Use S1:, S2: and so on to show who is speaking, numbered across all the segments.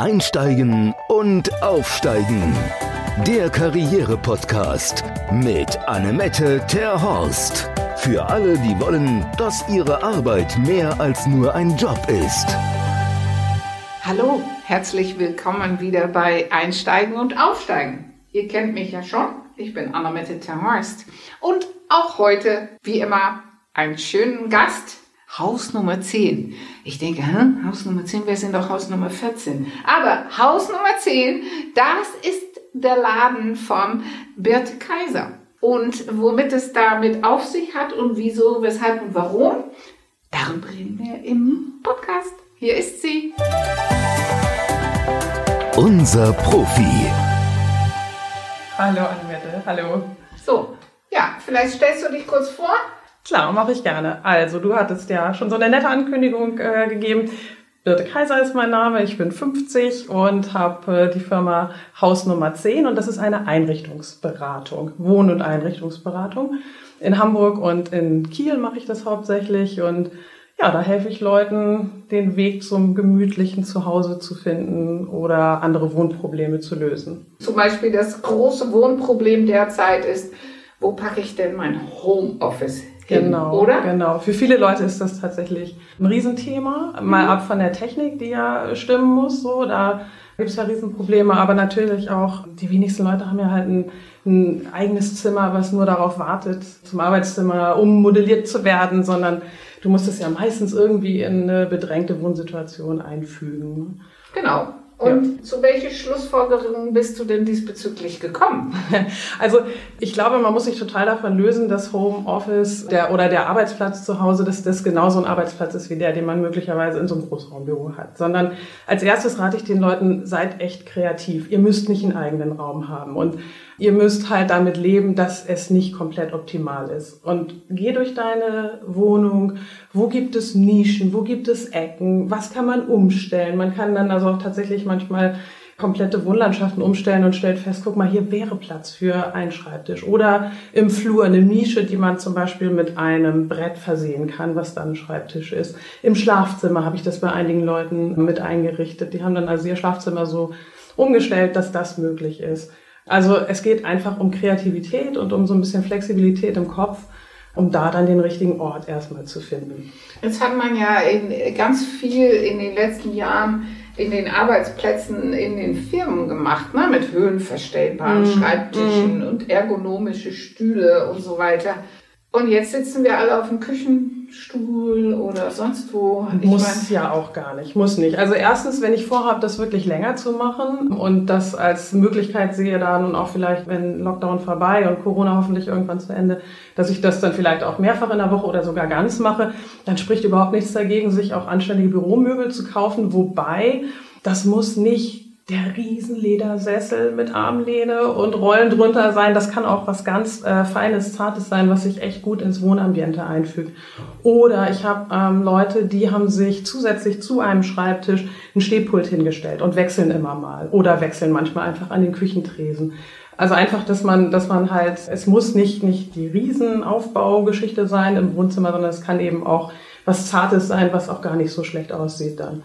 S1: Einsteigen und Aufsteigen. Der Karriere-Podcast mit Annemette Terhorst. Für alle, die wollen, dass ihre Arbeit mehr als nur ein Job ist.
S2: Hallo, herzlich willkommen wieder bei Einsteigen und Aufsteigen. Ihr kennt mich ja schon. Ich bin Annemette Terhorst. Und auch heute, wie immer, einen schönen Gast Haus Nummer 10. Ich denke, hm, Haus Nummer 10, wir sind doch Haus Nummer 14. Aber Haus Nummer 10, das ist der Laden von Birte Kaiser. Und womit es damit auf sich hat und wieso, weshalb und warum, darüber reden wir im Podcast. Hier ist sie.
S1: Unser Profi.
S3: Hallo Annette, hallo.
S2: So, ja, vielleicht stellst du dich kurz vor.
S3: Klar, mache ich gerne. Also, du hattest ja schon so eine nette Ankündigung äh, gegeben. Birte Kaiser ist mein Name, ich bin 50 und habe äh, die Firma Haus Nummer 10 und das ist eine Einrichtungsberatung, Wohn- und Einrichtungsberatung. In Hamburg und in Kiel mache ich das hauptsächlich und ja, da helfe ich Leuten, den Weg zum gemütlichen Zuhause zu finden oder andere Wohnprobleme zu lösen.
S2: Zum Beispiel das große Wohnproblem derzeit ist, wo packe ich denn mein Homeoffice
S3: Genau,
S2: oder?
S3: Genau. Für viele Leute ist das tatsächlich ein Riesenthema. Mal ab von der Technik, die ja stimmen muss, so, da gibt es ja Riesenprobleme, aber natürlich auch, die wenigsten Leute haben ja halt ein, ein eigenes Zimmer, was nur darauf wartet, zum Arbeitszimmer ummodelliert zu werden, sondern du musst es ja meistens irgendwie in eine bedrängte Wohnsituation einfügen.
S2: Genau. Und ja. zu welchen Schlussfolgerungen bist du denn diesbezüglich gekommen?
S3: Also ich glaube, man muss sich total davon lösen, dass Homeoffice der, oder der Arbeitsplatz zu Hause, dass das genauso ein Arbeitsplatz ist wie der, den man möglicherweise in so einem Großraumbüro hat. Sondern als erstes rate ich den Leuten, seid echt kreativ. Ihr müsst nicht einen eigenen Raum haben. Und ihr müsst halt damit leben, dass es nicht komplett optimal ist. Und geh durch deine Wohnung. Wo gibt es Nischen? Wo gibt es Ecken? Was kann man umstellen? Man kann dann also auch tatsächlich manchmal komplette Wohnlandschaften umstellen und stellt fest, guck mal, hier wäre Platz für einen Schreibtisch. Oder im Flur eine Nische, die man zum Beispiel mit einem Brett versehen kann, was dann ein Schreibtisch ist. Im Schlafzimmer habe ich das bei einigen Leuten mit eingerichtet. Die haben dann also ihr Schlafzimmer so umgestellt, dass das möglich ist. Also es geht einfach um Kreativität und um so ein bisschen Flexibilität im Kopf, um da dann den richtigen Ort erstmal zu finden.
S2: Jetzt hat man ja in ganz viel in den letzten Jahren in den Arbeitsplätzen in den Firmen gemacht, ne? mit höhenverstellbaren mm, Schreibtischen mm. und ergonomische Stühle und so weiter. Und jetzt sitzen wir alle auf dem Küchenstuhl oder sonst wo.
S3: Ich muss ja auch gar nicht, muss nicht. Also erstens, wenn ich vorhabe, das wirklich länger zu machen und das als Möglichkeit sehe, da nun auch vielleicht, wenn Lockdown vorbei und Corona hoffentlich irgendwann zu Ende, dass ich das dann vielleicht auch mehrfach in der Woche oder sogar ganz mache, dann spricht überhaupt nichts dagegen, sich auch anständige Büromöbel zu kaufen. Wobei, das muss nicht der Riesenledersessel mit Armlehne und Rollen drunter sein. Das kann auch was ganz äh, Feines, Zartes sein, was sich echt gut ins Wohnambiente einfügt. Oder ich habe ähm, Leute, die haben sich zusätzlich zu einem Schreibtisch ein Stehpult hingestellt und wechseln immer mal. Oder wechseln manchmal einfach an den Küchentresen. Also einfach, dass man, dass man halt, es muss nicht, nicht die Riesenaufbaugeschichte sein im Wohnzimmer, sondern es kann eben auch was Zartes sein, was auch gar nicht so schlecht aussieht dann.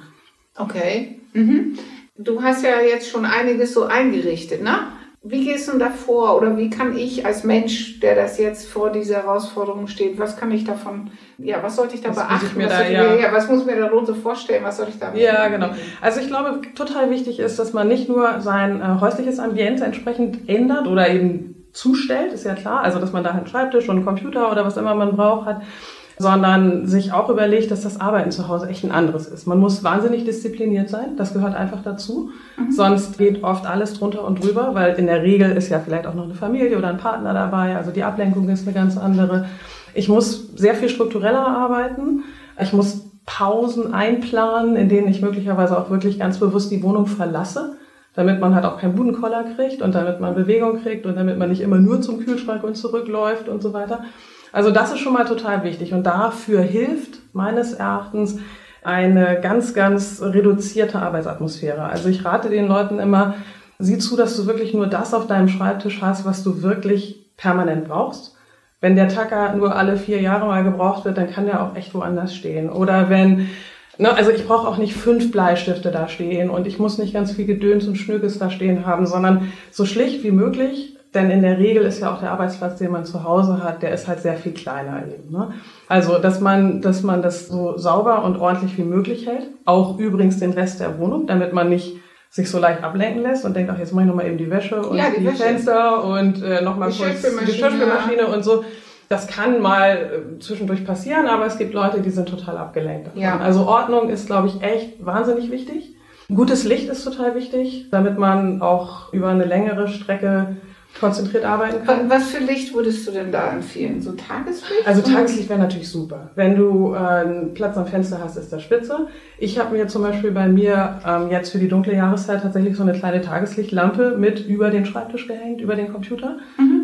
S2: Okay. Mhm. Du hast ja jetzt schon einiges so eingerichtet, ne? Wie gehst du da vor oder wie kann ich als Mensch, der das jetzt vor dieser Herausforderung steht, was kann ich davon, ja, was sollte ich da was beachten? Ich mir was, da, ja. Mir, ja, was muss ich mir darunter vorstellen? Was soll ich da
S3: Ja, genau. Also ich glaube, total wichtig ist, dass man nicht nur sein äh, häusliches Ambiente entsprechend ändert oder eben zustellt, ist ja klar. Also, dass man da einen Schreibtisch und einen Computer oder was immer man braucht hat, sondern sich auch überlegt, dass das Arbeiten zu Hause echt ein anderes ist. Man muss wahnsinnig diszipliniert sein, das gehört einfach dazu. Mhm. Sonst geht oft alles drunter und drüber, weil in der Regel ist ja vielleicht auch noch eine Familie oder ein Partner dabei, also die Ablenkung ist eine ganz andere. Ich muss sehr viel struktureller arbeiten. Ich muss Pausen einplanen, in denen ich möglicherweise auch wirklich ganz bewusst die Wohnung verlasse, damit man halt auch keinen Budenkoller kriegt und damit man Bewegung kriegt und damit man nicht immer nur zum Kühlschrank und zurückläuft und so weiter. Also das ist schon mal total wichtig und dafür hilft meines Erachtens eine ganz, ganz reduzierte Arbeitsatmosphäre. Also ich rate den Leuten immer, sieh zu, dass du wirklich nur das auf deinem Schreibtisch hast, was du wirklich permanent brauchst. Wenn der Tacker nur alle vier Jahre mal gebraucht wird, dann kann der auch echt woanders stehen. Oder wenn Ne, also ich brauche auch nicht fünf Bleistifte da stehen und ich muss nicht ganz viel Gedöns und Schnökes da stehen haben, sondern so schlicht wie möglich. Denn in der Regel ist ja auch der Arbeitsplatz, den man zu Hause hat, der ist halt sehr viel kleiner eben. Ne? Also, dass man, dass man das so sauber und ordentlich wie möglich hält. Auch übrigens den Rest der Wohnung, damit man nicht sich so leicht ablenken lässt und denkt, ach, jetzt mache ich nochmal eben die Wäsche und
S2: Ja, die
S3: die,
S2: Wäsche.
S3: Fenster und äh, nochmal kurz die
S2: Geschirrspülmaschine.
S3: Und so. Das kann mal äh, zwischendurch passieren, aber es gibt Leute, die sind total abgelenkt davon.
S2: Ja.
S3: Also Ordnung ist, glaube ich, echt wahnsinnig wichtig. Gutes Licht ist total wichtig, damit man auch über eine längere Strecke konzentriert arbeiten kann.
S2: Was für Licht würdest du denn da empfehlen? So Tageslicht?
S3: Also Tageslicht wäre natürlich super. Wenn du äh, einen Platz am Fenster hast, ist das spitze. Ich habe mir zum Beispiel bei mir ähm, jetzt für die dunkle Jahreszeit tatsächlich so eine kleine Tageslichtlampe mit über den Schreibtisch gehängt, über den Computer,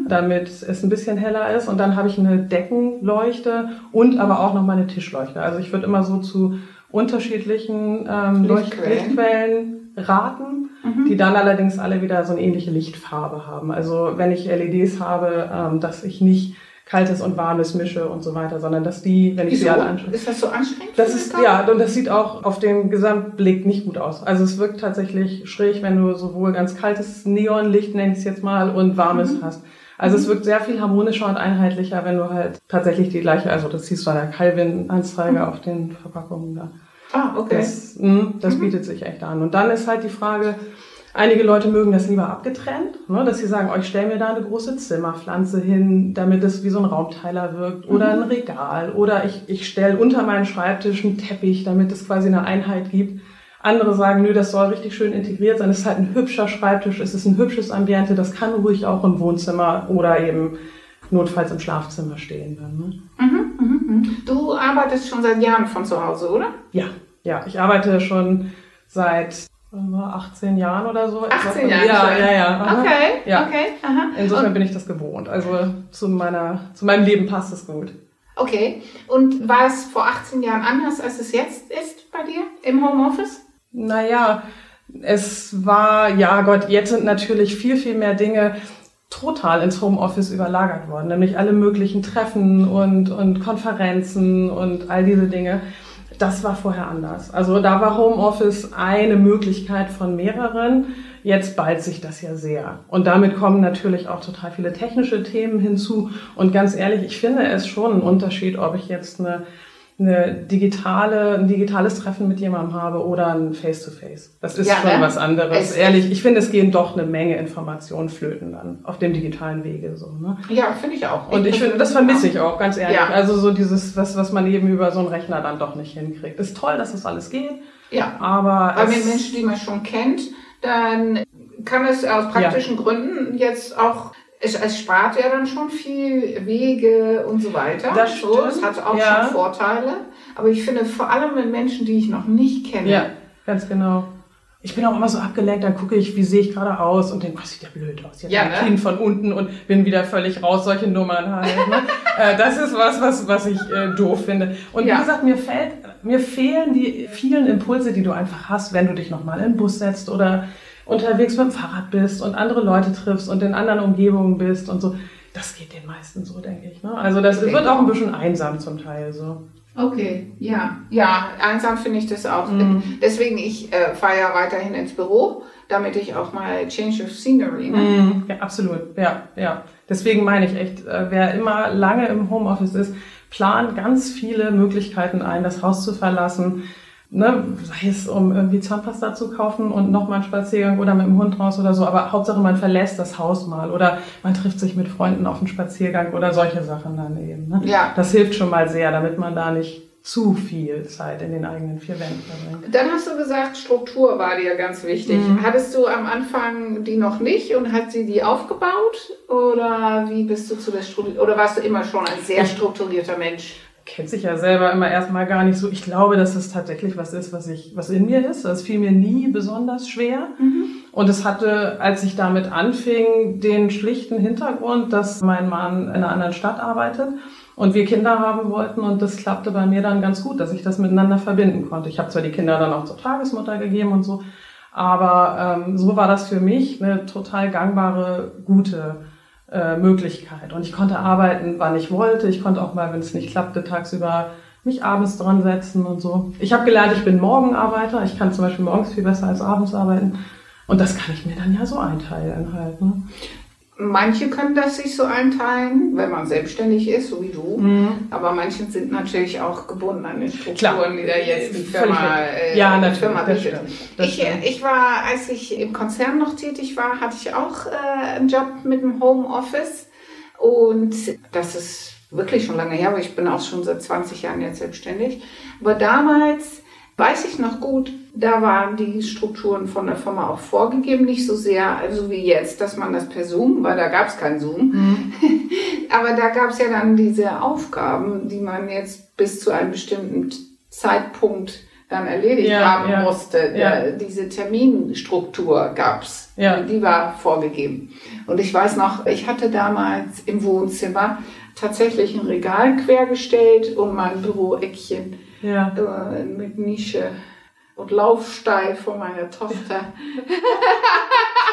S3: damit es ein bisschen heller ist. Und dann habe ich eine Deckenleuchte und aber auch noch mal eine Tischleuchte. Also ich würde immer so zu unterschiedlichen ähm,
S2: Lichtquellen.
S3: Lichtquellen raten, die dann allerdings alle wieder so eine ähnliche Lichtfarbe haben. Also wenn ich LEDs habe, ähm, dass ich nicht kaltes und warmes mische und so weiter, sondern dass die, wenn ich
S2: Wieso?
S3: sie alle anschaue.
S2: Ist das so anstrengend?
S3: Das ist, ja, und das sieht auch auf den Gesamtblick nicht gut aus. Also es wirkt tatsächlich schräg, wenn du sowohl ganz kaltes Neonlicht, nenn ich es jetzt mal, und warmes
S2: Mhm.
S3: hast. Also es wirkt sehr viel harmonischer und einheitlicher, wenn du halt tatsächlich die gleiche, also das siehst du an der Calvin-Anzeige auf den Verpackungen da.
S2: Ah, okay.
S3: Das, mh, das bietet sich echt an. Und dann ist halt die Frage, einige Leute mögen das lieber abgetrennt, ne, dass sie sagen, oh, ich stelle mir da eine große Zimmerpflanze hin, damit es wie so ein Raumteiler wirkt. Oder ein Regal. Oder ich, ich stelle unter meinen Schreibtisch einen Teppich, damit es quasi eine Einheit gibt. Andere sagen, nö, das soll richtig schön integriert sein. Es ist halt ein hübscher Schreibtisch, es ist ein hübsches Ambiente, das kann ruhig auch im Wohnzimmer oder eben notfalls im Schlafzimmer stehen. Dann, ne?
S2: Du arbeitest schon seit Jahren von zu Hause, oder?
S3: Ja, ja, ich arbeite schon seit sagen wir, 18 Jahren oder so.
S2: 18 Jahre
S3: Ja, ja, ja. aha.
S2: Okay,
S3: Ja.
S2: okay, aha.
S3: Insofern bin ich das gewohnt. Also zu meiner, zu meinem Leben passt es gut.
S2: Okay. Und war es vor 18 Jahren anders, als es jetzt ist bei dir im Homeoffice?
S3: Naja, es war, ja Gott, jetzt sind natürlich viel, viel mehr Dinge total ins Homeoffice überlagert worden, nämlich alle möglichen Treffen und, und Konferenzen und all diese Dinge. Das war vorher anders. Also da war Homeoffice eine Möglichkeit von mehreren. Jetzt ballt sich das ja sehr. Und damit kommen natürlich auch total viele technische Themen hinzu. Und ganz ehrlich, ich finde es schon ein Unterschied, ob ich jetzt eine eine digitale, ein digitales Treffen mit jemandem habe oder ein Face-to-Face. Das ist
S2: Ja,
S3: schon
S2: ne?
S3: was anderes.
S2: Es-
S3: Ehrlich, ich finde, es gehen doch eine Menge Informationen flöten dann auf dem digitalen Wege so. Ne?
S2: Ja, finde ich auch.
S3: Und ich finde, das vermisse ich auch, ganz ehrlich.
S2: Ja.
S3: Also so dieses, was, was man eben über so einen Rechner dann doch nicht hinkriegt. Ist toll, dass das alles geht,
S2: Ja.
S3: aber es-
S2: mit Menschen, die man schon kennt, dann kann es aus praktischen Gründen jetzt auch, es, es spart ja dann schon viel Wege und so weiter.
S3: Das
S2: so, es hat auch
S3: ja.
S2: schon Vorteile. Aber ich finde vor allem mit Menschen, die ich noch nicht kenne,
S3: Ja, ganz genau. Ich bin auch immer so abgelenkt, dann gucke ich, wie sehe ich gerade aus und denke, was sieht der blöd aus. Jetzt
S2: Ja,
S3: ja,
S2: ne?
S3: Kinn von unten und bin wieder völlig raus, solche Nummern halt. Ne? äh, das ist was, was, was ich äh, doof finde. Und
S2: Ja.
S3: wie gesagt, mir fällt, mir fehlen die vielen Impulse, die du einfach hast, wenn du dich nochmal in den Bus setzt oder unterwegs mit dem Fahrrad bist und andere Leute triffst und in anderen Umgebungen bist und so. Das geht den meisten so, denke ich. Ne? Also das
S2: denke
S3: wird auch ein bisschen einsam zum Teil so.
S2: Okay, ja, ja, einsam finde ich das auch.
S3: Mhm.
S2: Deswegen, ich äh, fahre ja weiterhin ins Büro, damit ich auch mal Change of Scenery, ne?
S3: Mhm, Ja, absolut. Ja, ja. Deswegen meine ich echt, äh, wer immer lange im Homeoffice ist, plant ganz viele Möglichkeiten ein, das Haus zu verlassen. Ne, sei es, um irgendwie Zahnpasta zu kaufen und nochmal einen Spaziergang oder mit dem Hund raus oder so, aber Hauptsache man verlässt das Haus mal oder man trifft sich mit Freunden auf einen Spaziergang oder solche Sachen dann eben. Ne?
S2: Ja.
S3: Das hilft schon mal sehr, damit man da nicht zu viel Zeit in den eigenen vier Wänden verbringt.
S2: Dann hast du gesagt, Struktur war dir ganz wichtig.
S3: Mhm.
S2: Hattest du am Anfang die noch nicht und hat sie die aufgebaut? Oder wie bist du zu der Struktur? Oder warst du immer schon ein sehr strukturierter Mensch?
S3: Kennt sich ja selber immer erstmal gar nicht so. Ich glaube, dass es tatsächlich was ist, was ich, was in mir ist. Das fiel mir nie besonders schwer. Und es hatte, als ich damit anfing, den schlichten Hintergrund, dass mein Mann in einer anderen Stadt arbeitet und wir Kinder haben wollten und das klappte bei mir dann ganz gut, dass ich das miteinander verbinden konnte. Ich habe zwar die Kinder dann auch zur Tagesmutter gegeben und so, aber ähm, so war das für mich eine total gangbare, gute äh, Möglichkeit. Und ich konnte arbeiten, wann ich wollte. Ich konnte auch mal, wenn es nicht klappte, tagsüber mich abends dran setzen und so. Ich habe gelernt, ich bin Morgenarbeiter. Ich kann zum Beispiel morgens viel besser als abends arbeiten. Und das kann ich mir dann ja so einteilen halt. Ne?
S2: Manche können das sich so einteilen, wenn man selbstständig ist, so wie du. Mhm. Aber manche sind natürlich auch gebunden an den Strukturen, Klar. die da jetzt die Firma,
S3: äh, ja,
S2: die Firma bietet. Ich, ich war, als ich im Konzern noch tätig war, hatte ich auch äh, einen Job mit dem Homeoffice. Und das ist wirklich schon lange her, aber ich bin auch schon seit 20 Jahren jetzt selbstständig. Aber damals weiß ich noch gut, da waren die Strukturen von der Firma auch vorgegeben, nicht so sehr, also wie jetzt, dass man das per Zoom, weil da gab es kein Zoom. Mhm. Aber da gab es ja dann diese Aufgaben, die man jetzt bis zu einem bestimmten Zeitpunkt dann erledigt ja, haben ja, musste. Ja. Diese Terminstruktur gab's, ja. die war vorgegeben. Und ich weiß noch, ich hatte damals im Wohnzimmer tatsächlich ein Regal quergestellt und mein Büroeckchen äh, mit Nische und Laufstall von meiner Tochter.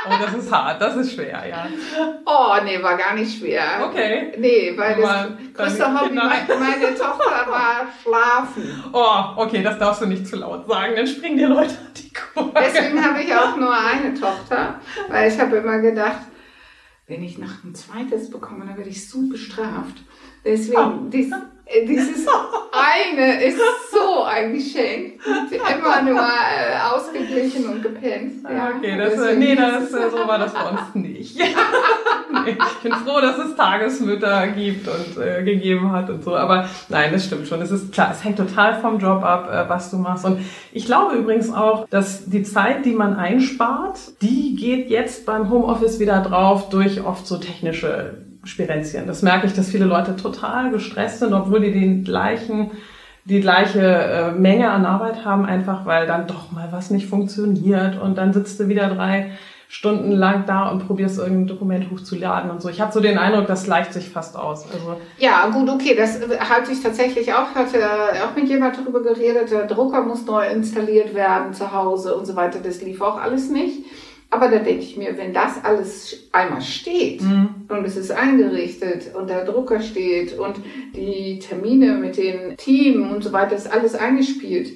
S3: oh, das ist hart, das ist schwer, ja.
S2: Oh, nee, war gar nicht schwer.
S3: Okay.
S2: Nee, weil das größte Hobby meine Tochter war schlafen.
S3: Oh, okay, das darfst du nicht zu laut sagen, dann springen die Leute an die Kurve.
S2: Deswegen habe ich auch nur eine Tochter, weil ich habe immer gedacht, wenn ich noch ein zweites bekomme, dann werde ich so bestraft. Deswegen, oh. dies, äh, dieses eine ist so ein Geschenk. Immer nur äh, ausgeglichen und gepennt.
S3: Ja. Okay, das, äh, nee, das, äh, so war das bei uns nicht. nee, ich bin froh, dass es Tagesmütter gibt und äh, gegeben hat und so. Aber nein, das stimmt schon. Es ist klar, es hängt total vom Job ab, äh, was du machst. Und ich glaube übrigens auch, dass die Zeit, die man einspart, die geht jetzt beim Homeoffice wieder drauf durch oft so technische Spirenzien. Das merke ich, dass viele Leute total gestresst sind, obwohl die den gleichen, die gleiche äh, Menge an Arbeit haben, einfach weil dann doch mal was nicht funktioniert und dann sitzt du wieder drei Stunden lang da und probierst irgendein Dokument hochzuladen und so. Ich habe so den Eindruck, das leicht sich fast aus. Also
S2: ja, gut, okay, das halte ich tatsächlich auch. Hatte auch mit jemand darüber geredet, der Drucker muss neu installiert werden zu Hause und so weiter. Das lief auch alles nicht. Aber da denke ich mir, wenn das alles einmal steht mhm. und es ist eingerichtet und der Drucker steht und die Termine mit den Team und so weiter ist alles eingespielt,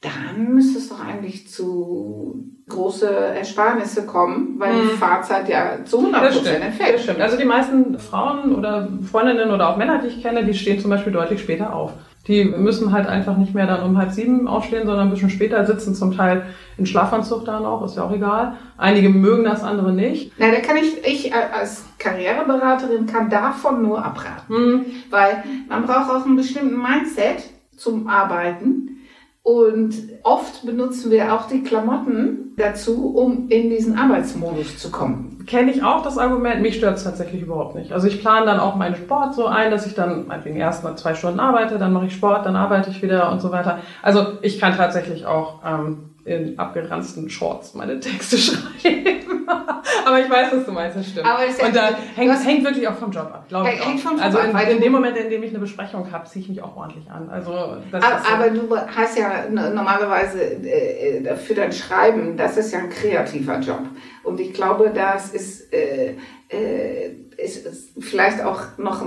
S2: dann müsste es doch eigentlich zu große Ersparnisse kommen, weil mhm. die Fahrzeit ja zu 100 Prozent entfällt.
S3: Das stimmt. Also die meisten Frauen oder Freundinnen oder auch Männer, die ich kenne, die stehen zum Beispiel deutlich später auf. Die müssen halt einfach nicht mehr dann um halb sieben aufstehen, sondern ein bisschen später sitzen zum Teil in Schlafanzug da noch, ist ja auch egal. Einige mögen das, andere nicht.
S2: Na, da kann ich, ich als Karriereberaterin kann davon nur abraten. Mhm. Weil man braucht auch einen bestimmten Mindset zum Arbeiten. Und oft benutzen wir auch die Klamotten dazu, um in diesen Arbeitsmodus zu kommen.
S3: Kenne ich auch das Argument, mich stört es tatsächlich überhaupt nicht. Also ich plane dann auch meinen Sport so ein, dass ich dann meinetwegen erst mal zwei Stunden arbeite, dann mache ich Sport, dann arbeite ich wieder und so weiter. Also ich kann tatsächlich auch ähm, in abgeranzten Shorts meine Texte schreiben. Aber ich weiß, was du meinst, das stimmt. Aber es und da hängt, es hängt wirklich auch vom Job ab, glaube ich. Hängt vom Job also in, ab, in dem Moment, in dem ich eine Besprechung habe, ziehe ich mich auch ordentlich an. Also
S2: das aber, so. aber du hast ja normalerweise äh, für dein Schreiben, das ist ja ein kreativer Job. Und ich glaube, das ist, äh, äh, ist, ist vielleicht auch noch,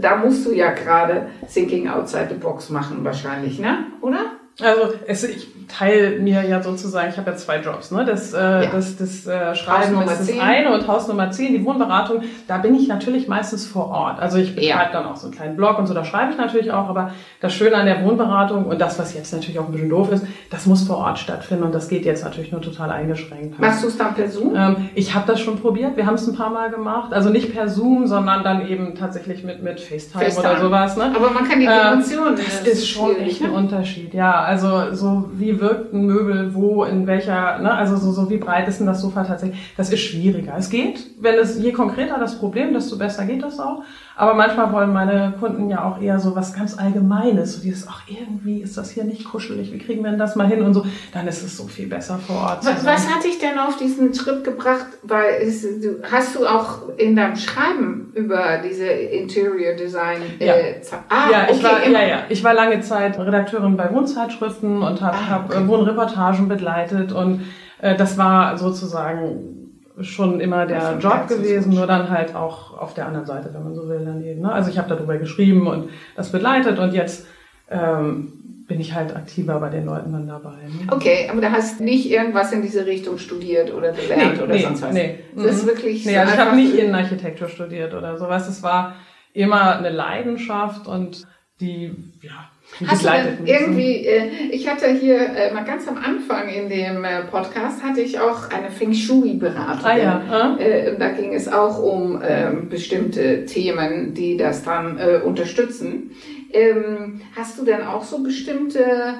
S2: da musst du ja gerade Thinking Outside the Box machen wahrscheinlich, ne? Oder?
S3: Also es, ich teile mir ja sozusagen, ich habe ja zwei Jobs, ne? Das, äh, ja. das, das äh, Schreiben ist das 10. eine und Haus Nummer 10, die Wohnberatung, da bin ich natürlich meistens vor Ort. Also ich betreibe ja. dann auch so einen kleinen Blog und so, da schreibe ich natürlich auch, aber das Schöne an der Wohnberatung und das, was jetzt natürlich auch ein bisschen doof ist, das muss vor Ort stattfinden und das geht jetzt natürlich nur total eingeschränkt.
S2: Machst du es dann per Zoom?
S3: Ähm, ich habe das schon probiert, wir haben es ein paar Mal gemacht, also nicht per Zoom, sondern dann eben tatsächlich mit, mit FaceTime, FaceTime. oder sowas. Ne?
S2: Aber man kann die Dimensionen.
S3: Äh, das, ist schon echt ein ne? Unterschied, ja also so wie wirkt ein Möbel, wo, in welcher, ne, also so, so wie breit ist denn das Sofa tatsächlich, das ist schwieriger. Es geht, wenn es, je konkreter das Problem, desto besser geht das auch. Aber manchmal wollen meine Kunden ja auch eher so was ganz Allgemeines, so dieses, ach, irgendwie ist das hier nicht kuschelig, wie kriegen wir denn das mal hin und so, dann ist es so viel besser vor Ort.
S2: Was, was hat dich denn auf diesen Schritt gebracht? Weil es, du, hast du auch in deinem Schreiben über diese Interior Design
S3: ja. Äh, ah, ja, ich war, ja, ja, ich war lange Zeit Redakteurin bei Wohnzeitschriften und habe ah, hab okay. Wohnreportagen begleitet und äh, das war sozusagen schon immer der Job gewesen, nur dann halt auch auf der anderen Seite, wenn man so will, daneben. Ne? Also ich habe darüber geschrieben und das begleitet und jetzt ähm, bin ich halt aktiver bei den Leuten dann dabei. Ne?
S2: Okay, aber du hast nicht irgendwas in diese Richtung studiert oder gelernt
S3: Nee,
S2: oder
S3: nee,
S2: sonst was.
S3: nee.
S2: Das ist
S3: Mhm.
S2: wirklich
S3: Nee,
S2: so
S3: also ich habe nicht Innenarchitektur studiert oder sowas. Es war immer eine Leidenschaft und die, ja,
S2: Hast du irgendwie, äh, ich hatte hier äh, mal ganz am Anfang in dem äh, Podcast hatte ich auch eine Feng Shui-Beraterin.
S3: Ah ja? Äh,
S2: da ging es auch um ähm, bestimmte Themen, die das dann unterstützen. Ähm, hast du denn auch so bestimmte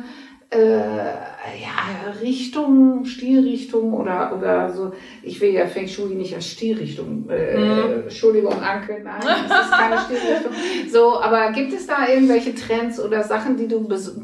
S2: ja, Richtungen, Stilrichtungen oder, oder so? Ich will ja Feng Shui nicht als Stilrichtung. Äh,
S3: Mhm.
S2: Entschuldigung, Anke, nein, das ist keine Stilrichtung. So, aber gibt es da irgendwelche Trends oder Sachen, die du bes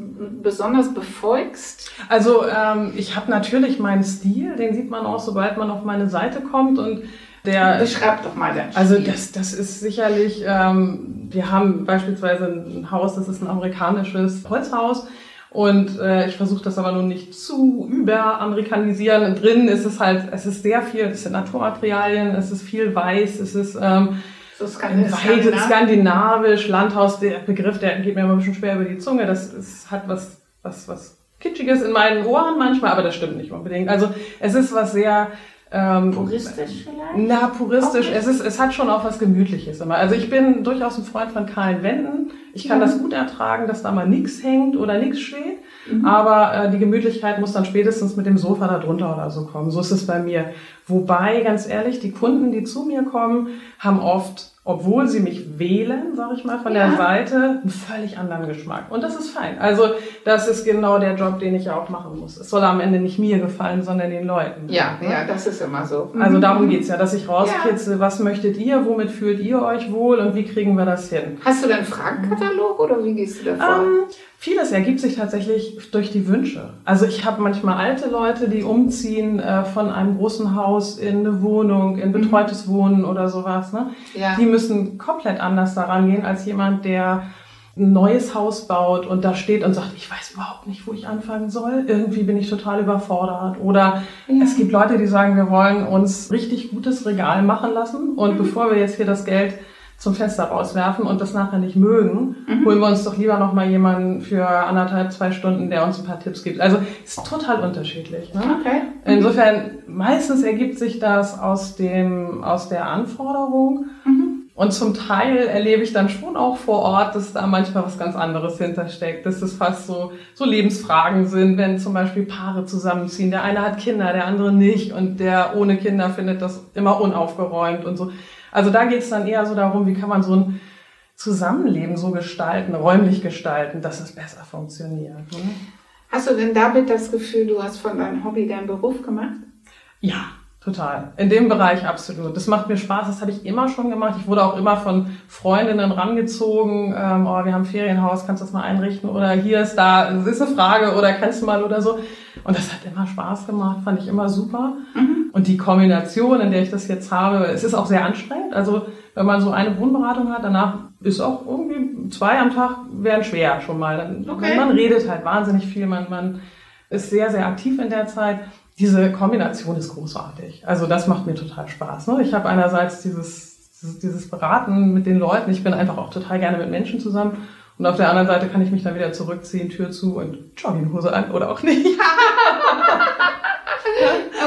S2: besonders befolgst?
S3: Also ähm, ich habe natürlich meinen Stil, den sieht man auch, sobald man auf meine Seite kommt und der
S2: Beschreib doch mal dein
S3: Also
S2: Stil.
S3: das, das ist sicherlich, ähm, wir haben beispielsweise ein Haus, das ist ein amerikanisches Holzhaus und äh, ich versuche das aber nun nicht zu überamerikanisieren. Drin ist es halt, es ist sehr viel, es sind Naturmaterialien, es ist viel weiß, es ist ähm,
S2: so
S3: weit skandinavisch, Landhaus, der Begriff, der geht mir immer ein bisschen schwer über die Zunge. Das ist, hat was, was, was Kitschiges in meinen Ohren manchmal, aber das stimmt nicht unbedingt. Also es ist was sehr ähm,
S2: Puristisch vielleicht?
S3: na, puristisch.
S2: Okay.
S3: Es, ist, es hat schon auch was Gemütliches immer. Also ich bin durchaus ein Freund von kahlen Wänden. Ich kann
S2: Ja.
S3: das gut ertragen, dass da mal nichts hängt oder nichts steht.
S2: Mhm.
S3: Aber äh, die Gemütlichkeit muss dann spätestens mit dem Sofa da drunter oder so kommen. So ist es bei mir. Wobei, ganz ehrlich, die Kunden, die zu mir kommen, haben oft, obwohl sie mich wählen, sage ich mal, von
S2: Ja.
S3: der Seite, einen völlig anderen Geschmack. Und das ist fein. Also das ist genau der Job, den ich ja auch machen muss. Es soll am Ende nicht mir gefallen, sondern den Leuten.
S2: Ja,
S3: Ne?
S2: ja, das ist immer so.
S3: Also
S2: Mhm.
S3: darum geht's ja, dass ich rauskitzel, was möchtet ihr, womit fühlt ihr euch wohl und wie kriegen wir das hin?
S2: Hast du denn einen Fragenkatalog oder wie gehst du davor?
S3: Ähm, vieles ergibt sich tatsächlich durch die Wünsche. Also ich habe manchmal alte Leute, die umziehen äh, von einem großen Haus in eine Wohnung, in betreutes Wohnen oder sowas. Ne?
S2: ja.
S3: Die müssen komplett anders daran gehen als jemand, der ein neues Haus baut und da steht und sagt, ich weiß überhaupt nicht, wo ich anfangen soll. Irgendwie bin ich total überfordert. Oder
S2: Ja.
S3: es gibt Leute, die sagen, wir wollen uns richtig gutes Regal machen lassen und
S2: Mhm.
S3: bevor wir jetzt hier das Geld zum Fenster rauswerfen und das nachher nicht mögen,
S2: Mhm.
S3: holen wir uns doch lieber noch mal jemanden für anderthalb, zwei Stunden, der uns ein paar Tipps gibt. Also ist total unterschiedlich. Ne?
S2: Okay.
S3: Insofern, meistens ergibt sich das aus dem, aus der Anforderung.
S2: Mhm.
S3: Und zum Teil erlebe ich dann schon auch vor Ort, dass da manchmal was ganz anderes hintersteckt. Dass es fast so, so Lebensfragen sind, wenn zum Beispiel Paare zusammenziehen. Der eine hat Kinder, der andere nicht. Und der ohne Kinder findet das immer unaufgeräumt und so. Also da geht es dann eher so darum, wie kann man so ein Zusammenleben so gestalten, räumlich gestalten, dass es besser funktioniert. Ne?
S2: Hast du denn damit das Gefühl, du hast von deinem Hobby deinen Beruf gemacht?
S3: Ja, total. In dem Bereich absolut. Das macht mir Spaß. Das habe ich immer schon gemacht. Ich wurde auch immer von Freundinnen rangezogen. Ähm, oh, wir haben ein Ferienhaus, kannst du das mal einrichten? Oder hier ist da, das ist eine Frage oder kannst du mal oder so. Und das hat immer Spaß gemacht, fand ich immer super. Und die Kombination, in der ich das jetzt habe, es ist auch sehr anstrengend. Also wenn man so eine Wohnberatung hat, danach ist auch irgendwie zwei am Tag wären schwer schon mal. Dann,
S2: Okay.
S3: Man redet halt wahnsinnig viel, man, man ist sehr, sehr aktiv in der Zeit. Diese Kombination ist großartig. Also das macht mir total Spaß. Ne? Ich habe einerseits dieses, dieses Beraten mit den Leuten. Ich bin einfach auch total gerne mit Menschen zusammen. Und auf der anderen Seite kann ich mich dann wieder zurückziehen, Tür zu und Jogginghose an oder auch nicht.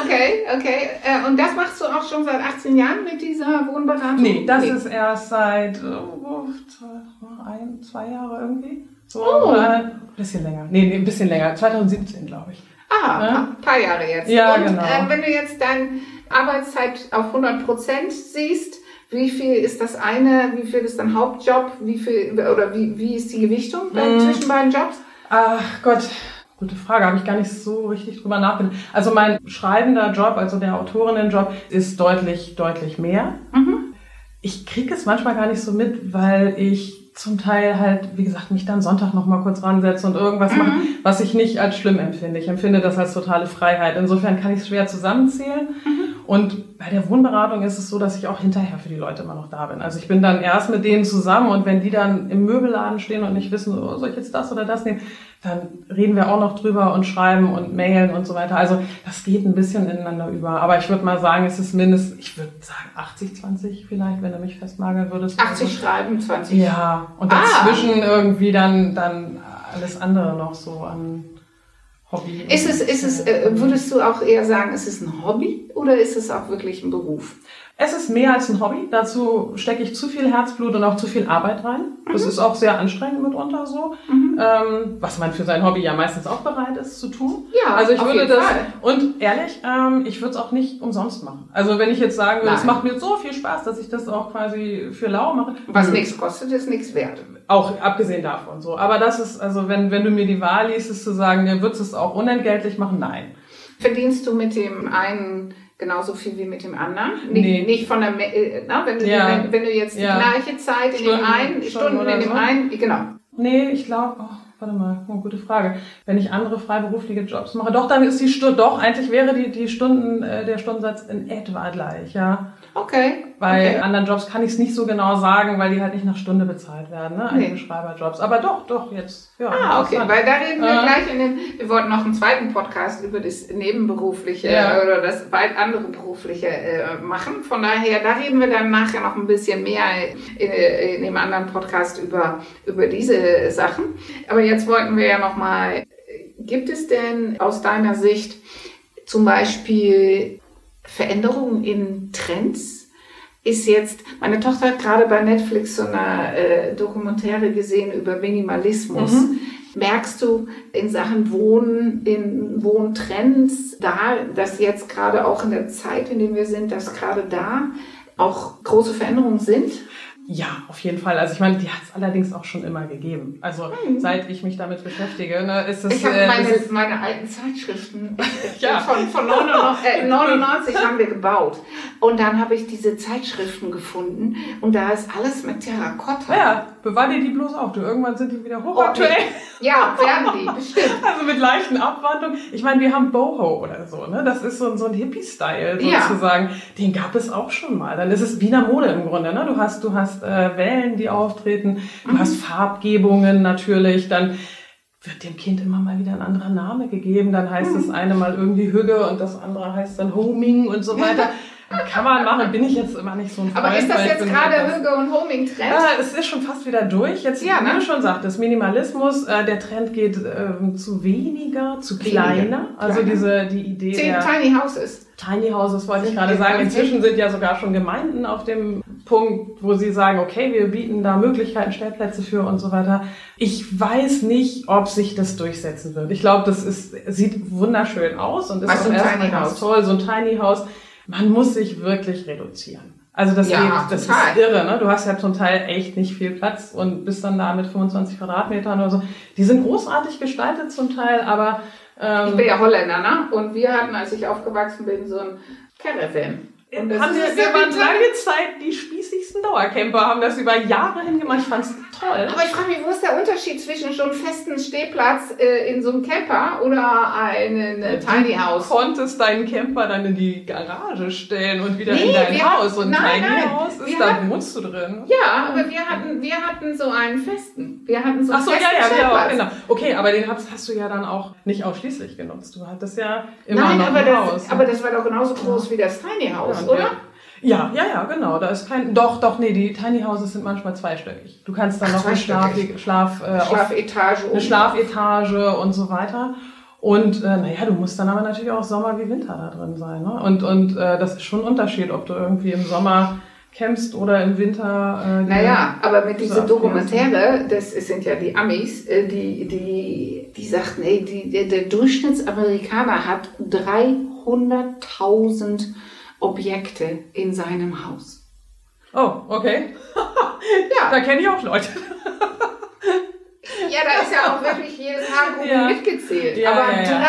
S2: Okay, okay. Äh, und das machst du auch schon seit 18 Jahren mit dieser Wohnberatung?
S3: Nee, das ist erst seit oh, zwei, ein, zwei Jahre irgendwie. So,
S2: Oh.
S3: ein bisschen länger. Nee, nee, ein bisschen länger. 2017, glaube ich.
S2: Ah,
S3: Ja.
S2: ein paar Jahre jetzt.
S3: Ja,
S2: und
S3: genau.
S2: äh, wenn du jetzt deine Arbeitszeit auf 100 Prozent siehst, wie viel ist das eine, wie viel ist dein Hauptjob, wie viel, oder wie, wie ist die Gewichtung
S3: Mm.
S2: zwischen beiden Jobs?
S3: Ach Gott, gute Frage. Habe ich gar nicht so richtig drüber nachgedacht. Also mein schreibender Job, also der Autorinnenjob, ist deutlich, deutlich mehr.
S2: Mhm.
S3: Ich kriege es manchmal gar nicht so mit, weil ich zum Teil halt, wie gesagt, mich dann Sonntag noch mal kurz ransetze und irgendwas
S2: Mhm.
S3: mache, was ich nicht als schlimm empfinde. Ich empfinde das als totale Freiheit. Insofern kann ich es schwer zusammenzählen. Und bei der Wohnberatung ist es so, dass ich auch hinterher für die Leute immer noch da bin. Also ich bin dann erst mit denen zusammen und wenn die dann im Möbelladen stehen und nicht wissen, oh, soll ich jetzt das oder das nehmen, dann reden wir auch noch drüber und schreiben und mailen und so weiter. Also das geht ein bisschen ineinander über. Aber ich würde mal sagen, es ist mindestens, ich würde sagen 80, 20 vielleicht, wenn du mich festmageln würdest.
S2: 80 schreiben, 20.
S3: Ja, und
S2: Ah.
S3: dazwischen irgendwie dann, dann alles andere noch so an Hobby.
S2: Ist es, ist es, äh, würdest du auch eher sagen, ist es ein Hobby oder ist es auch wirklich ein Beruf?
S3: Es ist mehr als ein Hobby. Dazu stecke ich zu viel Herzblut und auch zu viel Arbeit rein. Das
S2: Mhm.
S3: ist auch sehr anstrengend mitunter so. Ähm, was man für sein Hobby ja meistens auch bereit ist zu tun.
S2: Ja,
S3: also ich würde das
S2: Fall.
S3: und ehrlich, ähm, ich würde es auch nicht umsonst machen. Also wenn ich jetzt sagen würde, es macht mir so viel Spaß, dass ich das auch quasi für lau mache.
S2: Was nichts kostet, ist nichts wert.
S3: Auch abgesehen davon so. Aber das ist, also wenn, wenn du mir die Wahl ließest zu sagen, ja, würdest du es auch unentgeltlich machen? Nein.
S2: Verdienst du mit dem einen genauso viel wie mit dem anderen?
S3: Nee.
S2: Nicht, nicht von der, äh, na, wenn du,
S3: Ja.
S2: wenn, wenn du jetzt
S3: Ja.
S2: die gleiche Zeit in
S3: Stunden-
S2: dem einen,
S3: Stunden
S2: Stunden in dem
S3: so.
S2: einen, genau.
S3: Nee, ich glaube, oh, warte mal, oh, gute Frage. Wenn ich andere freiberufliche Jobs mache, doch, dann ist die Stunde, doch, eigentlich wäre die, die Stunden, äh, der Stundensatz in etwa gleich, ja.
S2: Okay.
S3: Bei
S2: okay.
S3: anderen Jobs kann ich es nicht so genau sagen, weil die halt nicht nach Stunde bezahlt werden, ne? Einige
S2: Nee.
S3: Schreiberjobs. Aber doch, doch, jetzt, ja.
S2: Ah, okay, weil da reden wir
S3: Äh.
S2: gleich in dem, wir wollten noch einen zweiten Podcast über das Nebenberufliche
S3: Ja.
S2: oder das weit andere Berufliche äh, machen. Von daher, da reden wir dann nachher noch ein bisschen mehr in, in dem anderen Podcast über, über diese Sachen. Aber jetzt wollten wir ja noch mal, gibt es denn aus deiner Sicht zum Beispiel Veränderungen in Trends? Ist jetzt, meine Tochter hat gerade bei Netflix so eine äh, Dokumentäre gesehen über Minimalismus.
S3: Mhm.
S2: Merkst du in Sachen Wohnen, in Wohntrends da, dass jetzt gerade auch in der Zeit, in der wir sind, dass gerade da auch große Veränderungen sind?
S3: Ja, auf jeden Fall. Also ich meine, die hat es allerdings auch schon immer gegeben. Also seit ich mich damit beschäftige, ne, ist es.
S2: Ich habe
S3: äh,
S2: meine,
S3: ist-
S2: meine alten Zeitschriften
S3: Ja.
S2: von, von 99, äh, 99 haben wir gebaut. Und dann habe ich diese Zeitschriften gefunden und da ist alles mit Terrakotta.
S3: ja, bewahr dir die bloß auf. Du, irgendwann sind die wieder hochaktuell.
S2: Ja, werden die, bestimmt.
S3: Also mit leichten Abwandlungen. Ich meine, wir haben Boho oder so, ne? Das ist so, so ein Hippie-Style
S2: Ja.
S3: sozusagen. Den gab es auch schon mal. Dann ist es Wiener Mode im Grunde, ne? Du hast, du hast äh, Wellen, die auftreten, du
S2: Mhm.
S3: hast Farbgebungen natürlich, dann wird dem Kind immer mal wieder ein anderer Name gegeben. Dann heißt
S2: Mhm.
S3: das eine mal irgendwie Hügge und das andere heißt dann Homing und so weiter. Kann man machen, bin ich jetzt immer nicht so ein Freund.
S2: Aber ist das jetzt gerade
S3: etwas-
S2: Hüge und Homing Trend?
S3: ja, es ist schon fast wieder durch. Jetzt,
S2: Ja,
S3: wie
S2: ne?
S3: du schon sagtest, Minimalismus, äh, der Trend geht ähm, zu weniger, zu
S2: Weniger.
S3: kleiner. Also
S2: Kleiner.
S3: diese die Idee
S2: Zehn Tiny Houses.
S3: Tiny Houses wollte ich gerade sagen. Inzwischen sind ja sogar schon Gemeinden auf dem Punkt, wo sie sagen, okay, wir bieten da Möglichkeiten, Stellplätze für und so weiter. Ich weiß nicht, ob sich das durchsetzen wird. Ich glaube, das ist, sieht wunderschön aus und ist
S2: Was
S3: auch erstmal
S2: Tiny
S3: ganz
S2: House?
S3: toll. So ein Tiny House. Man muss sich wirklich reduzieren. Also das,
S2: Ja,
S3: geht, das
S2: total.
S3: ist irre, ne? Du hast ja zum Teil echt nicht viel Platz und bist dann da mit 25 Quadratmetern oder so. Die sind großartig gestaltet zum Teil, aber ähm,
S2: Ich bin ja Holländer, ne? Und wir hatten, als ich aufgewachsen bin, so ein Caravan. Das
S3: haben wir, wir waren lange Zeit die spießigsten Dauercamper, haben das über Jahre hingemacht. Ich fand's toll.
S2: Aber ich frage mich, wo ist der Unterschied zwischen so einem festen Stehplatz äh, in so einem Camper oder einem äh, Tiny
S3: Du
S2: House?
S3: konntest deinen Camper dann in die Garage stellen und wieder
S2: Nee,
S3: in dein
S2: wir-
S3: Haus. Und
S2: nein,
S3: Tiny
S2: nein,
S3: House ist, da
S2: hatten-
S3: wohnst du drin.
S2: Ja, aber wir hatten, wir hatten so einen festen. Wir hatten so einen
S3: Ach so, ja,
S2: festen
S3: ja, ja,
S2: Stellplatz.
S3: genau. Okay, aber den hast, hast du ja dann auch nicht ausschließlich genutzt. Du hattest ja immer
S2: Nein,
S3: noch
S2: aber
S3: ein
S2: das,
S3: Haus. ne?
S2: aber das war doch genauso groß wie das Tiny
S3: Ja,
S2: Oder?
S3: Ja, ja, ja, genau. Da ist kein. Doch, doch, nee, die Tiny Houses sind manchmal zweistöckig. Du kannst dann
S2: Ach,
S3: noch eine Schlaf. Schlaf, äh,
S2: Schlafetage
S3: eine
S2: oben.
S3: Schlafetage und so weiter. Und äh, naja, du musst dann aber natürlich auch Sommer wie Winter da drin sein. Ne? Und, und äh, das ist schon ein Unterschied, ob du irgendwie im Sommer campst oder im Winter. Äh,
S2: Naja, aber mit dieser Dokumentäre, das sind ja die Amis, äh, die, die, die sagten, ey, die, der, der Durchschnittsamerikaner hat 300.000 Objekte in seinem Haus.
S3: Oh, okay.
S2: Ja,
S3: Da kenne ich auch Leute.
S2: ja, da ist ja auch wirklich jedes Haargummi
S3: Ja.
S2: mitgezählt.
S3: Ja,
S2: aber
S3: ja, ja.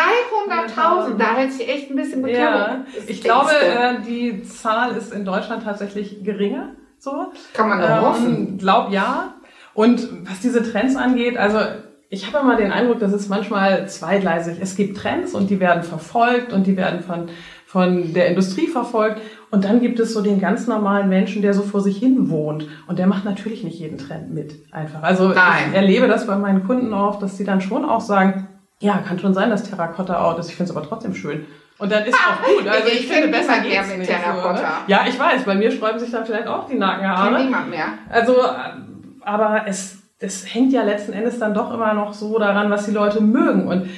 S2: 300.000, da hätte ich echt ein bisschen
S3: Ja,
S2: Beklemmung.
S3: Ich glaube, äh, die Zahl ist in Deutschland tatsächlich geringer. So.
S2: kann man hoffen.
S3: Ähm, glaub ja. Und was diese Trends angeht, also ich habe immer den Eindruck, das ist manchmal zweigleisig. Es gibt Trends und die werden verfolgt und die werden von, von der Industrie verfolgt. Und dann gibt es so den ganz normalen Menschen, der so vor sich hin wohnt. Und der macht natürlich nicht jeden Trend mit. Einfach. Also
S2: Nein.
S3: ich erlebe das bei meinen Kunden auch, dass die dann schon auch sagen, ja, kann schon sein, dass Terrakotta out ist. Ich finde es aber trotzdem schön. Und dann ist auch gut. Also
S2: Ich
S3: ich, finde, besser geht's
S2: mit
S3: nicht. So?
S2: Terrakotta.
S3: Ja, ich weiß. Bei mir sträuben sich dann vielleicht auch die
S2: Kennt
S3: Nackenhaare.
S2: niemand mehr.
S3: Also, aber es das hängt ja letzten Endes dann doch immer noch so daran, was die Leute mögen. Und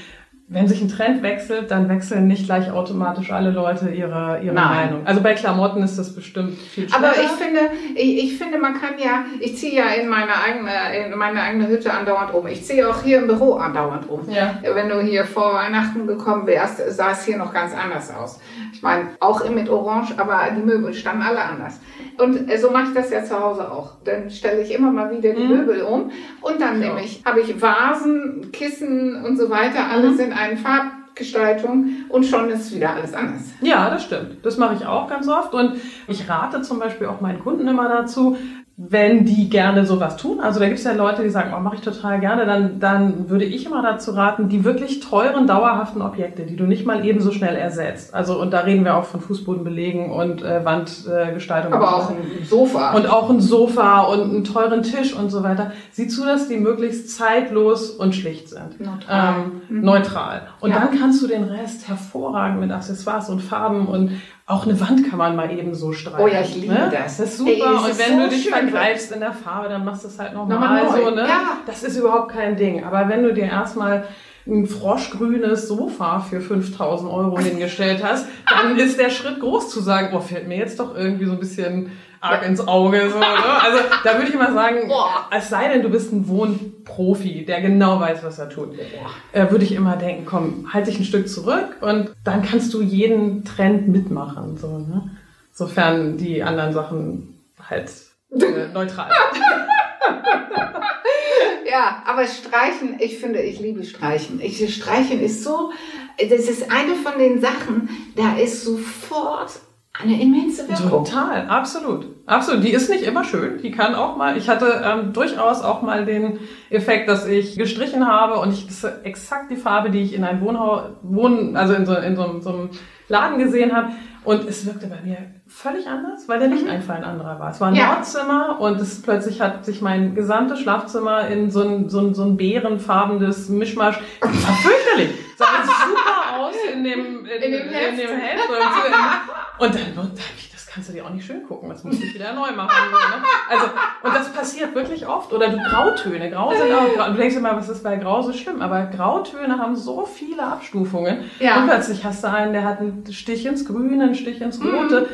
S3: wenn sich ein Trend wechselt, dann wechseln nicht gleich automatisch alle Leute ihre, ihre Meinung. Also bei Klamotten ist das bestimmt viel schneller.
S2: Aber ich finde, ich, ich finde, man kann ja, ich ziehe ja in meine eigene, in meine eigene Hütte andauernd um. Ich ziehe auch hier im Büro andauernd um.
S3: Ja.
S2: Wenn du hier vor Weihnachten gekommen wärst, sah es hier noch ganz anders aus. Ich meine, auch mit Orange, aber die Möbel standen alle anders. Und äh, so mache ich das ja zu Hause auch. Dann stelle ich immer mal wieder die
S3: Mhm.
S2: Möbel um und dann nehme ich, habe ich Vasen, Kissen und so weiter, alles
S3: Mhm.
S2: in eine Farbgestaltung und schon ist wieder alles anders.
S3: Ja, das stimmt. Das mache ich auch ganz oft. Und ich rate zum Beispiel auch meinen Kunden immer dazu, wenn die gerne sowas tun, also da gibt es ja Leute, die sagen, oh, mache ich total gerne, dann, dann würde ich immer dazu raten, die wirklich teuren, dauerhaften Objekte, die du nicht mal ebenso schnell ersetzt. Also und da reden wir auch von Fußbodenbelegen und äh, Wandgestaltung.
S2: Aber auch ein Sofa.
S3: und auch ein Sofa und einen teuren Tisch und so weiter. Sieh zu, dass die möglichst zeitlos und schlicht sind.
S2: Neutral.
S3: Ähm,
S2: Mhm.
S3: Neutral. Und
S2: Ja.
S3: dann kannst du den Rest hervorragend mit Accessoires und Farben und auch eine Wand kann man mal eben so streichen.
S2: Oh ja, ich liebe das.
S3: Das ist super.
S2: Ey,
S3: und wenn
S2: so
S3: du dich
S2: schön.
S3: vergreifst in der Farbe, dann machst du es halt nochmal
S2: Nochmal
S3: so, ne?
S2: Ja.
S3: Das ist überhaupt kein Ding. Aber wenn du dir erstmal ein froschgrünes Sofa für 5000 Euro hingestellt hast, dann ist der Schritt groß zu sagen, oh, fällt mir jetzt doch irgendwie so ein bisschen arg ins Auge. So, ne? Also da würde ich mal sagen,
S2: Boah.
S3: es sei denn, du bist ein Wohnprofi, der genau weiß, was er tut, äh, würde ich immer denken, komm, halt dich ein Stück zurück und dann kannst du jeden Trend mitmachen. So, ne? Sofern die anderen Sachen halt äh, neutral sind.
S2: Ja, aber Streichen, ich finde, ich liebe Streichen. Ich, Streichen ist so, das ist eine von den Sachen, da ist sofort eine immense Wirkung.
S3: Total, absolut. Absolut. Die ist nicht immer schön. Die kann auch mal, ich hatte ähm, durchaus auch mal den Effekt, dass ich gestrichen habe und ich das ist exakt die Farbe, die ich in einem Wohnhaus, Wohn, also in so, in so, so einem Laden gesehen habe. Und es wirkte bei mir völlig anders, weil der Lichteinfall ein anderer war. Es war ein
S2: Ja.
S3: Nordzimmer und es plötzlich hat sich mein gesamtes Schlafzimmer in so ein, so ein, so ein bärenfarbenes Mischmasch. Das war fürchterlich. Sah super aus in dem, in,
S2: In dem Heft
S3: und, und dann, und da hab ich, das kannst du dir auch nicht schön gucken. Das musst du wieder neu machen. Ne? Also, und das passiert wirklich oft. Oder du Grautöne. Grau sind auch, du denkst immer, was ist bei Grau so schlimm? Aber Grautöne haben so viele Abstufungen.
S2: Ja.
S3: Und plötzlich hast du einen, der hat einen Stich ins Grüne, einen Stich ins Rote.
S2: Mhm.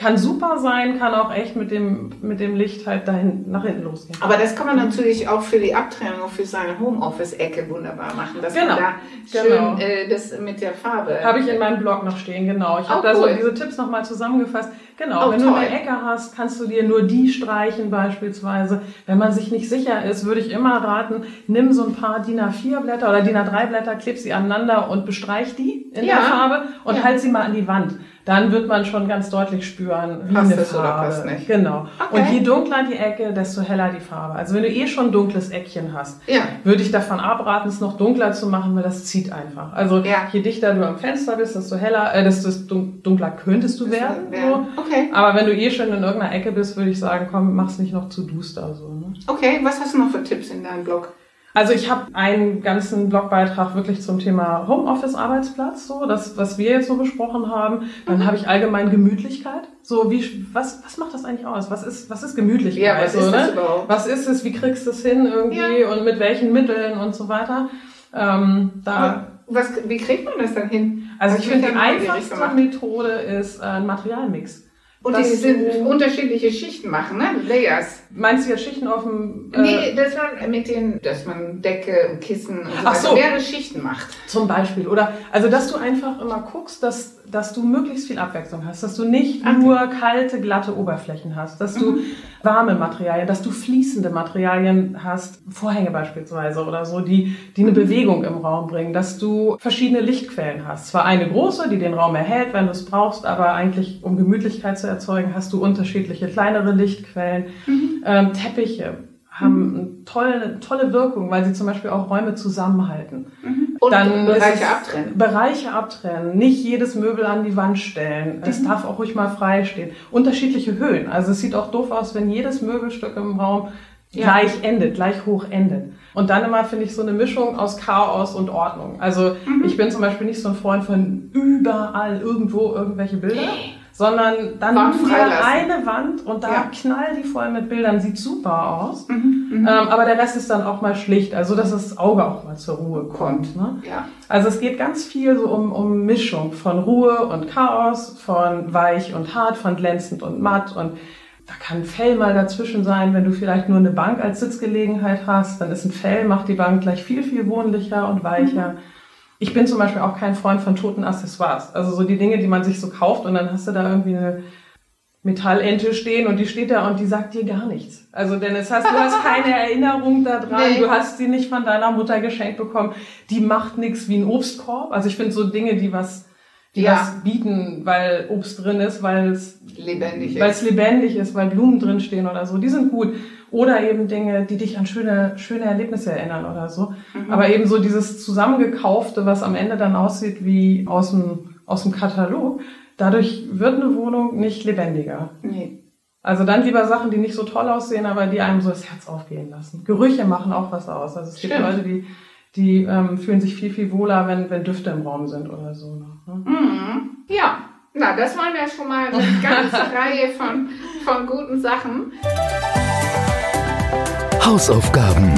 S3: Kann super sein, kann auch echt mit dem, mit dem Licht halt dahin, nach hinten losgehen.
S2: Aber das kann man natürlich auch für die Abtrennung, für seine Homeoffice-Ecke wunderbar machen, dass
S3: Genau.
S2: man da schön
S3: Genau.
S2: äh, das mit der Farbe.
S3: Habe ich in meinem Blog noch stehen, genau. Ich habe
S2: Oh,
S3: da so
S2: cool.
S3: diese Tipps nochmal zusammengefasst. Genau,
S2: Oh,
S3: wenn du
S2: toll.
S3: eine Ecke hast, kannst du dir nur die streichen beispielsweise. Wenn man sich nicht sicher ist, würde ich immer raten, nimm so ein paar DIN A4 Blätter oder DIN A3 Blätter, kleb sie aneinander und bestreich die in
S2: Ja.
S3: der Farbe und
S2: Ja.
S3: halt sie mal an die Wand. Dann wird man schon ganz deutlich spüren, wie
S2: Passt
S3: eine
S2: es oder
S3: Farbe.
S2: passt nicht.
S3: Genau.
S2: Okay.
S3: Und je dunkler die Ecke, desto heller die Farbe. Also wenn du eh schon ein dunkles Eckchen hast,
S2: Ja.
S3: würde ich davon abraten, es noch dunkler zu machen, weil das zieht einfach. Also
S2: Ja.
S3: je dichter du am Fenster bist, desto heller, äh, desto dun- dunkler könntest du werden. So.
S2: Okay.
S3: Aber wenn du eh schon in irgendeiner Ecke bist, würde ich sagen, komm, mach's nicht noch zu duster. So, ne?
S2: Okay, was hast du noch für Tipps in deinem Blog?
S3: Also ich habe einen ganzen Blogbeitrag wirklich zum Thema Homeoffice-Arbeitsplatz, so das, was wir jetzt so besprochen haben. Dann habe ich allgemein Gemütlichkeit. So wie was was macht das eigentlich aus? Was ist was ist Gemütlichkeit?
S2: Ja, was
S3: so,
S2: ist
S3: ne?
S2: überhaupt?
S3: Was ist es? Wie kriegst du es hin irgendwie und mit welchen Mitteln und so weiter? Ähm, da
S2: Was, wie kriegt man das dann hin?
S3: also
S2: Was
S3: ich
S2: wird
S3: finde, die einfachste? Methode ist äh, ein Materialmix.
S2: Und die sind unterschiedliche Schichten machen, ne? Layers.
S3: Meinst du jetzt Schichten auf dem... Äh,
S2: Nee, dass man mit den, dass man Decke und Kissen und so
S3: Ach so.
S2: mehrere Schichten macht.
S3: Zum Beispiel. Oder also dass du einfach immer guckst, dass, dass du möglichst viel Abwechslung hast, dass du nicht
S2: Okay.
S3: nur kalte, glatte Oberflächen hast, dass du warme Materialien, dass du fließende Materialien hast, Vorhänge beispielsweise oder so, die, die eine Bewegung im Raum bringen, dass du verschiedene Lichtquellen hast. Zwar eine große, die den Raum erhält, wenn du es brauchst, aber eigentlich, um Gemütlichkeit zu erzeugen, hast du unterschiedliche kleinere Lichtquellen. Ähm, Teppiche haben eine tolle, tolle Wirkung, weil sie zum Beispiel auch Räume zusammenhalten.
S2: Und
S3: Dann
S2: Bereiche abtrennen.
S3: Bereiche abtrennen, nicht jedes Möbel an die Wand stellen. Es darf auch ruhig mal frei stehen. Unterschiedliche Höhen. Also es sieht auch doof aus, wenn jedes Möbelstück im Raum
S2: Ja.
S3: gleich endet, gleich hoch endet. Und dann immer finde ich so eine Mischung aus Chaos und Ordnung. Also ich bin zum Beispiel nicht so ein Freund von überall irgendwo irgendwelche Bilder. Sondern dann
S2: Wand
S3: nimm dir eine Wand und da
S2: Ja.
S3: knall die voll mit Bildern, sieht super aus.
S2: Mhm,
S3: Ähm, aber der Rest ist dann auch mal schlicht, also dass das Auge auch mal zur Ruhe kommt. Ne?
S2: Ja.
S3: Also es geht ganz viel so um, um Mischung von Ruhe und Chaos, von weich und hart, von glänzend und matt und da kann ein Fell mal dazwischen sein, wenn du vielleicht nur eine Bank als Sitzgelegenheit hast, dann ist ein Fell, macht die Bank gleich viel, viel wohnlicher und weicher. Ich bin zum Beispiel auch kein Freund von toten Accessoires. Also so die Dinge, die man sich so kauft und dann hast du da irgendwie eine Metallente stehen und die steht da und die sagt dir gar nichts. Also denn es hast, du hast keine Erinnerung daran,
S2: Nee.
S3: du hast sie nicht von deiner Mutter geschenkt bekommen. Die macht nichts wie ein Obstkorb. Also ich finde so Dinge, die was, die
S2: Ja.
S3: was bieten, weil Obst drin ist, weil es
S2: Lebendig
S3: weil
S2: ist.
S3: es lebendig ist, weil Blumen drin stehen oder so, die sind gut. Oder eben Dinge, die dich an schöne, schöne Erlebnisse erinnern oder so.
S2: Mhm.
S3: Aber eben so dieses zusammengekaufte, was am Ende dann aussieht wie aus dem, aus dem Katalog, dadurch wird eine Wohnung nicht lebendiger.
S2: Nee.
S3: Also dann lieber Sachen, die nicht so toll aussehen, aber die einem so das Herz aufgehen lassen. Gerüche machen auch was aus. Also es gibt
S2: Stimmt.
S3: Leute, die, die ähm, fühlen sich viel, viel wohler, wenn, wenn Düfte im Raum sind oder so. Ne?
S2: Mhm. Ja. Na, das waren ja schon mal eine ganze Reihe von, von guten Sachen.
S1: Hausaufgaben.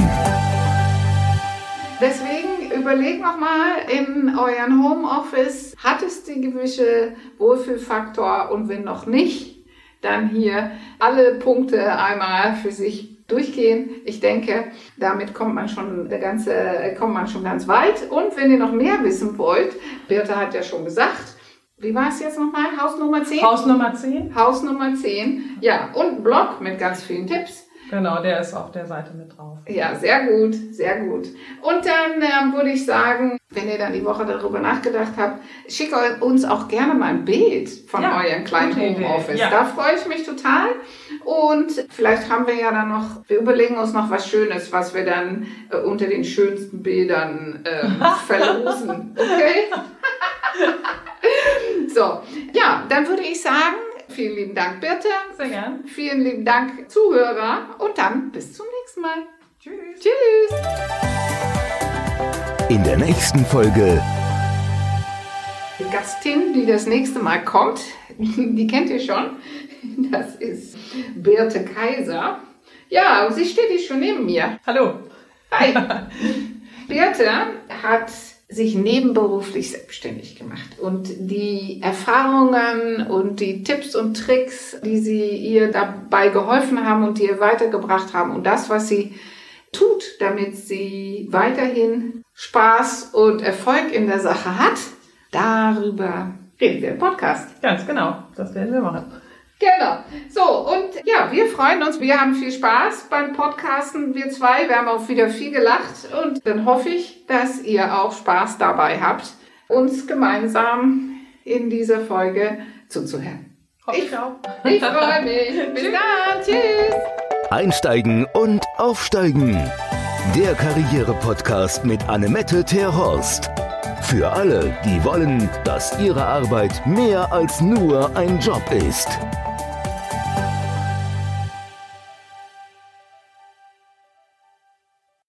S2: Deswegen überleg noch mal in euren Homeoffice, hat es die gewisse Wohlfühlfaktor und wenn noch nicht, dann hier alle Punkte einmal für sich durchgehen. Ich denke, damit kommt man schon der ganze, kommt man schon ganz weit. Und wenn ihr noch mehr wissen wollt, Birte hat ja schon gesagt, wie war es jetzt nochmal? Haus Nummer 10?
S3: Haus Nummer 10?
S2: Haus Nummer 10. Ja, und ein Blog mit ganz vielen Tipps.
S3: Genau, der ist auf der Seite mit drauf.
S2: Ja, sehr gut, sehr gut. Und dann ähm, würde ich sagen, wenn ihr dann die Woche darüber nachgedacht habt, schickt uns auch gerne mal ein Bild von
S3: Ja,
S2: euren kleinen. Homeoffice.
S3: Ja.
S2: Da freue ich mich total. Und vielleicht haben wir ja dann noch, wir überlegen uns noch was Schönes, was wir dann äh, unter den schönsten Bildern ähm, verlosen. Okay? so, ja, dann würde ich sagen, vielen lieben Dank, Birte.
S3: Sehr gern.
S2: Vielen lieben Dank, Zuhörer. Und dann bis zum nächsten Mal.
S3: Tschüss.
S2: Tschüss.
S1: In der nächsten Folge
S2: Die Gastin, die das nächste Mal kommt, die kennt ihr schon. Das ist Birte Kaiser. Ja, sie steht hier schon neben mir.
S3: Hallo.
S2: Hi. Birte hat sich nebenberuflich selbstständig gemacht und die Erfahrungen und die Tipps und Tricks, die sie ihr dabei geholfen haben und die ihr weitergebracht haben und das, was sie tut, damit sie weiterhin Spaß und Erfolg in der Sache hat, darüber reden wir im Podcast.
S3: Ganz genau. Das werden wir machen.
S2: Genau. So, und ja, wir freuen uns. Wir haben viel Spaß beim Podcasten, wir zwei. Wir haben auch wieder viel gelacht. Und dann hoffe ich, dass ihr auch Spaß dabei habt, uns gemeinsam in dieser Folge zuzuhören.
S3: Hoffe ich auch.
S2: Ich freue mich. Bis dann. Tschüss.
S1: Einsteigen und Aufsteigen. Der Karriere-Podcast mit Annemette Terhorst. Für alle, die wollen, dass ihre Arbeit mehr als nur ein Job ist.